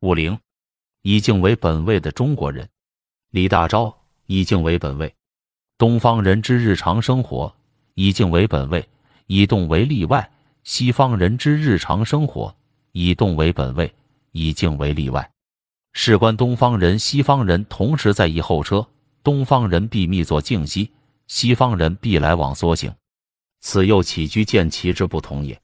五零，以静为本位的中国人。李大钊以静为本位。东方人之日常生活以静为本位，以动为例外；西方人之日常生活以动为本位，以静为例外。事关东方人、西方人同时在一后车，东方人必密坐静息，西方人必来往缩行，此又起居见其之不同也。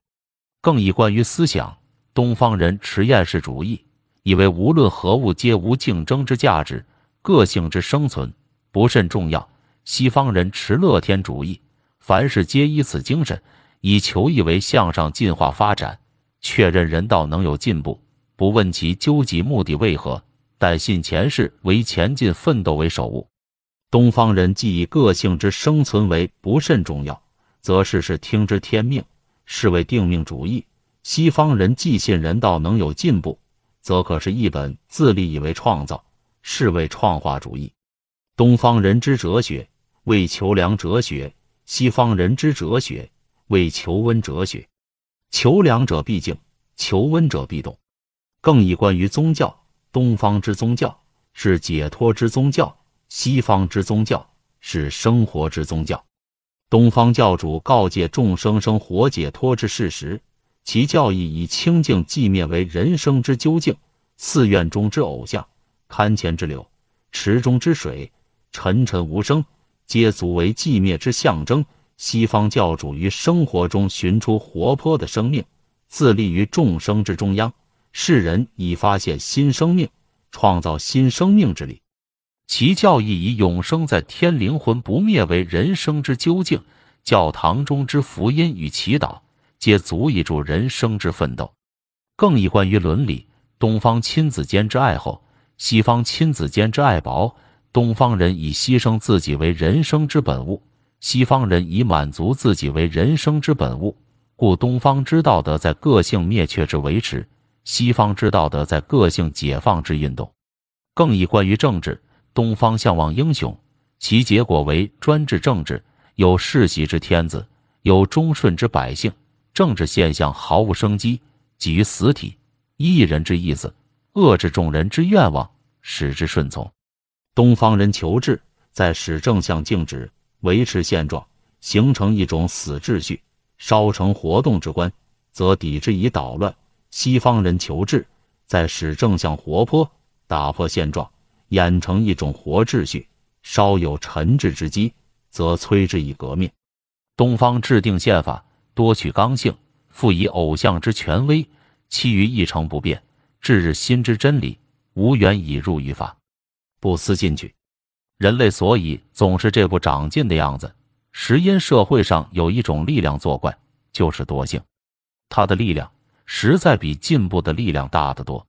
更以关于思想，东方人持厌世主义，以为无论何物皆无竞争之价值，个性之生存不甚重要。西方人持乐天主义，凡事皆依此精神，以求义为向上进化发展，确认人道能有进步，不问其究极目的为何，但信前世为前进奋斗为首务。东方人既以个性之生存为不甚重要，则事事听之天命，是为定命主义；西方人既信人道能有进步，则可是一本自立以为创造，是为创化主义。东方人之哲学。为求良哲学，西方人之哲学为求温哲学。求良者必静，求温者必动。更以关于宗教，东方之宗教是解脱之宗教，西方之宗教是生活之宗教。东方教主告诫众生生活解脱之事实，其教义以清净寂灭为人生之究竟。寺院中之偶像，龛前之柳，池中之水，沉沉无声。皆足为寂灭之象征。西方教主于生活中寻出活泼的生命，自立于众生之中央。世人以发现新生命，创造新生命之力。其教义以永生在天、灵魂不灭为人生之究竟。教堂中之福音与祈祷，皆足以助人生之奋斗。更以关于伦理，东方亲子间之爱厚，西方亲子间之爱薄。东方人以牺牲自己为人生之本物，西方人以满足自己为人生之本物。故东方之道德在个性灭却之维持，西方之道德在个性解放之运动。更以关于政治，东方向往英雄，其结果为专制政治，有世袭之天子，有忠顺之百姓。政治现象毫无生机，基于死体，一人之意思，遏制众人之愿望，使之顺从。东方人求治，在使正向静止，维持现状，形成一种死秩序；稍成活动之官，则抵制以捣乱。西方人求治，在使正向活泼，打破现状，演成一种活秩序；稍有沉滞之机，则催之以革命。东方制定宪法，多取刚性，复以偶像之权威，其余一成不变，至日新之真理，无缘以入于法。不思进取，人类所以总是这步长进的样子，实因社会上有一种力量作怪，就是惰性。它的力量实在比进步的力量大得多。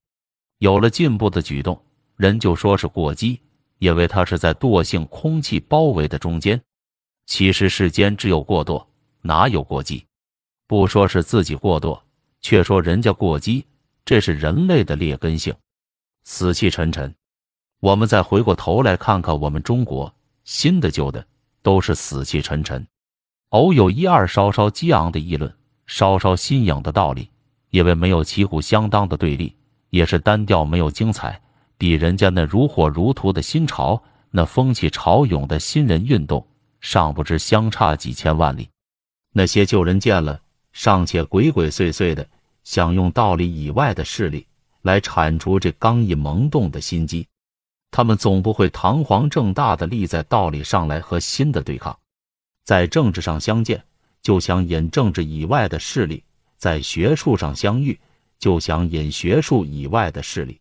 有了进步的举动，人就说是过激，因为他是在惰性空气包围的中间。其实世间只有过惰，哪有过激？不说是自己过惰，却说人家过激，这是人类的劣根性，死气沉沉。我们再回过头来看看我们中国，新的旧的都是死气沉沉，偶有一二稍稍激昂的议论，稍稍新颖的道理，因为没有旗鼓相当的对立，也是单调没有精彩，比人家那如火如荼的新潮，那风起潮涌的新人运动，尚不知相差几千万里。那些旧人见了，尚且鬼鬼祟祟的想用道理以外的势力来铲除这刚毅萌动的心机。他们总不会堂皇正大的立在道理上来和新的对抗，在政治上相见就想引政治以外的势力，在学术上相遇就想引学术以外的势力。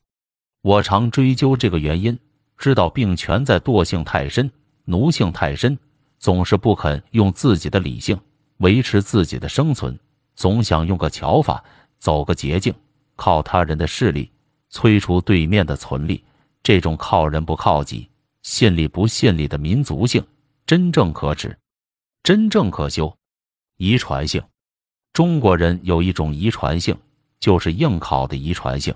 我常追究这个原因，知道病全在惰性太深、奴性太深，总是不肯用自己的理性维持自己的生存，总想用个巧法，走个捷径，靠他人的势力催除对面的存力。这种靠人不靠己、信力不信力的民族性，真正可耻，真正可修。遗传性，中国人有一种遗传性，就是应考的遗传性。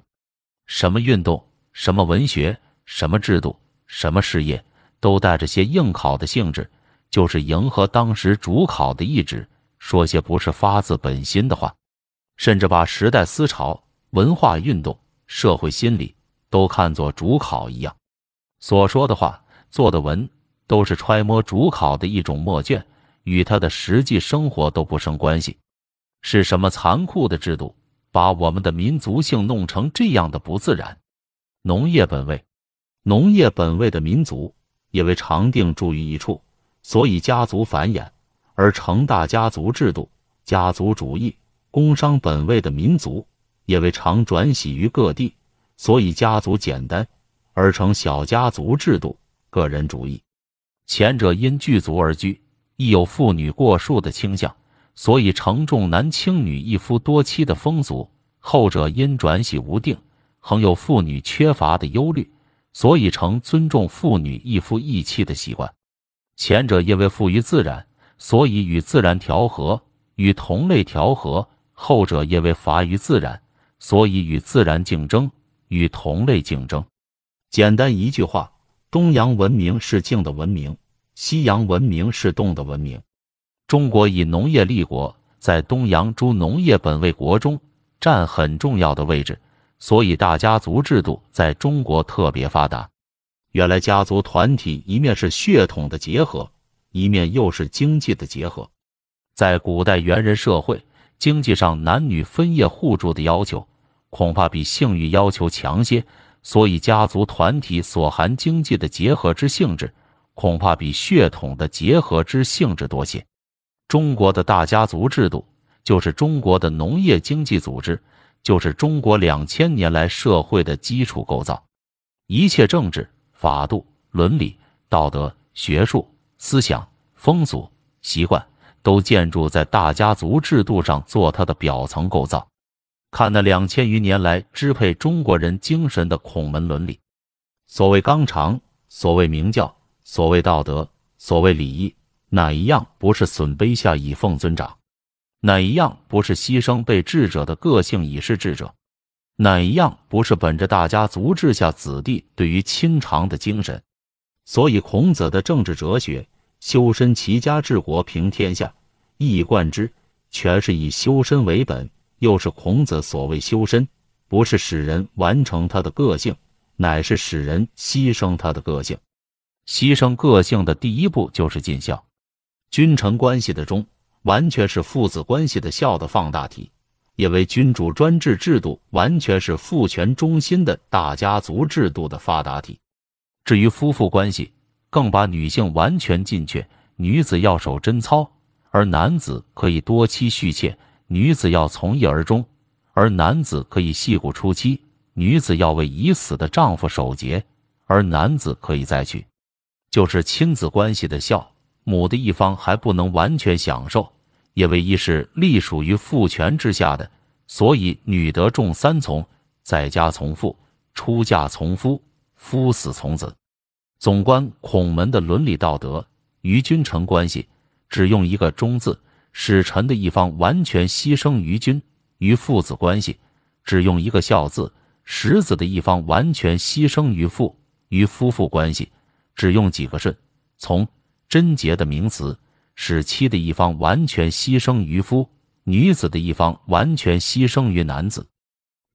什么运动、什么文学、什么制度、什么事业，都带着些应考的性质，就是迎合当时主考的意志，说些不是发自本心的话，甚至把时代思潮、文化运动、社会心理。都看作主考一样，所说的话、做的文，都是揣摩主考的一种默卷，与他的实际生活都不生关系。是什么残酷的制度，把我们的民族性弄成这样的不自然？农业本位，农业本位的民族，因为常定住于一处，所以家族繁衍，而成大家族制度、家族主义、工商本位的民族，因为常转徙于各地。所以家族简单，而成小家族制度、个人主义。前者因聚族而居，亦有妇女过数的倾向，所以承重男轻女一夫多妻的风俗；后者因转徙无定，恒有妇女缺乏的忧虑，所以成尊重妇女一夫一妻的习惯。前者因为富于自然，所以与自然调和，与同类调和；后者因为乏于自然，所以与自然竞争。与同类竞争，简单一句话：东洋文明是静的文明，西洋文明是动的文明。中国以农业立国，在东洋诸农业本位国中占很重要的位置，所以大家族制度在中国特别发达。原来家族团体一面是血统的结合，一面又是经济的结合。在古代猿人社会，经济上男女分业互助的要求。恐怕比性欲要求强些，所以家族团体所含经济的结合之性质，恐怕比血统的结合之性质多些。中国的大家族制度，就是中国的农业经济组织，就是中国两千年来社会的基础构造。一切政治、法度、伦理、道德、学术、思想、风俗、习惯，都建筑在大家族制度上做它的表层构造。看那两千余年来支配中国人精神的孔门伦理，所谓纲常，所谓明教，所谓道德，所谓礼义，哪一样不是损卑下以奉尊长？哪一样不是牺牲被治者的个性以示智者？哪一样不是本着大家族治下子弟对于亲长的精神？所以孔子的政治哲学“修身齐家治国平天下”一以贯之，全是以修身为本。又是孔子所谓修身，不是使人完成他的个性，乃是使人牺牲他的个性。牺牲个性的第一步就是尽孝。君臣关系的忠，完全是父子关系的孝的放大体，因为君主专制制度完全是父权中心的大家族制度的发达体。至于夫妇关系，更把女性完全禁却，女子要守贞操，而男子可以多妻续妾。女子要从一而终，而男子可以戏骨出妻；女子要为已死的丈夫守节，而男子可以再娶。就是亲子关系的孝，母的一方还不能完全享受，因为一是隶属于父权之下的，所以女德重三从：在家从父，出嫁从夫，夫死从子。总观孔门的伦理道德，于君臣关系，只用一个忠字。使臣的一方完全牺牲于君；于父子关系，只用一个孝字；使子的一方完全牺牲于父；于夫妇关系，只用几个顺从贞洁的名词；使妻的一方完全牺牲于夫，女子的一方完全牺牲于男子。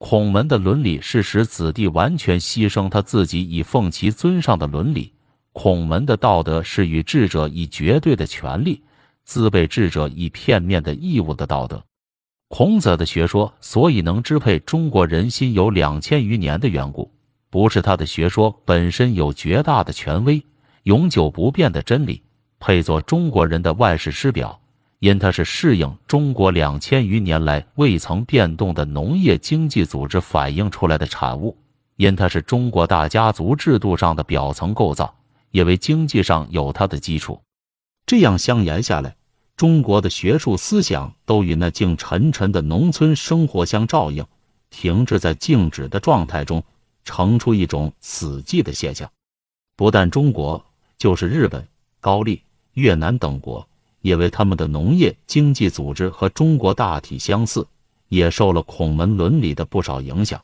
孔门的伦理是使子弟完全牺牲他自己以奉其尊上的伦理；孔门的道德是与智者以绝对的权利。自被智者以片面的义务的道德，孔子的学说所以能支配中国人心有两千余年的缘故，不是他的学说本身有绝大的权威、永久不变的真理，配作中国人的万世师表，因它是适应中国两千余年来未曾变动的农业经济组织反映出来的产物，因它是中国大家族制度上的表层构造，因为经济上有它的基础。这样相沿下来，中国的学术思想都与那静沉沉的农村生活相照应，停滞在静止的状态中，成出一种死寂的现象。不但中国，就是日本、高丽、越南等国，因为他们的农业经济组织和中国大体相似，也受了孔门伦理的不少影响。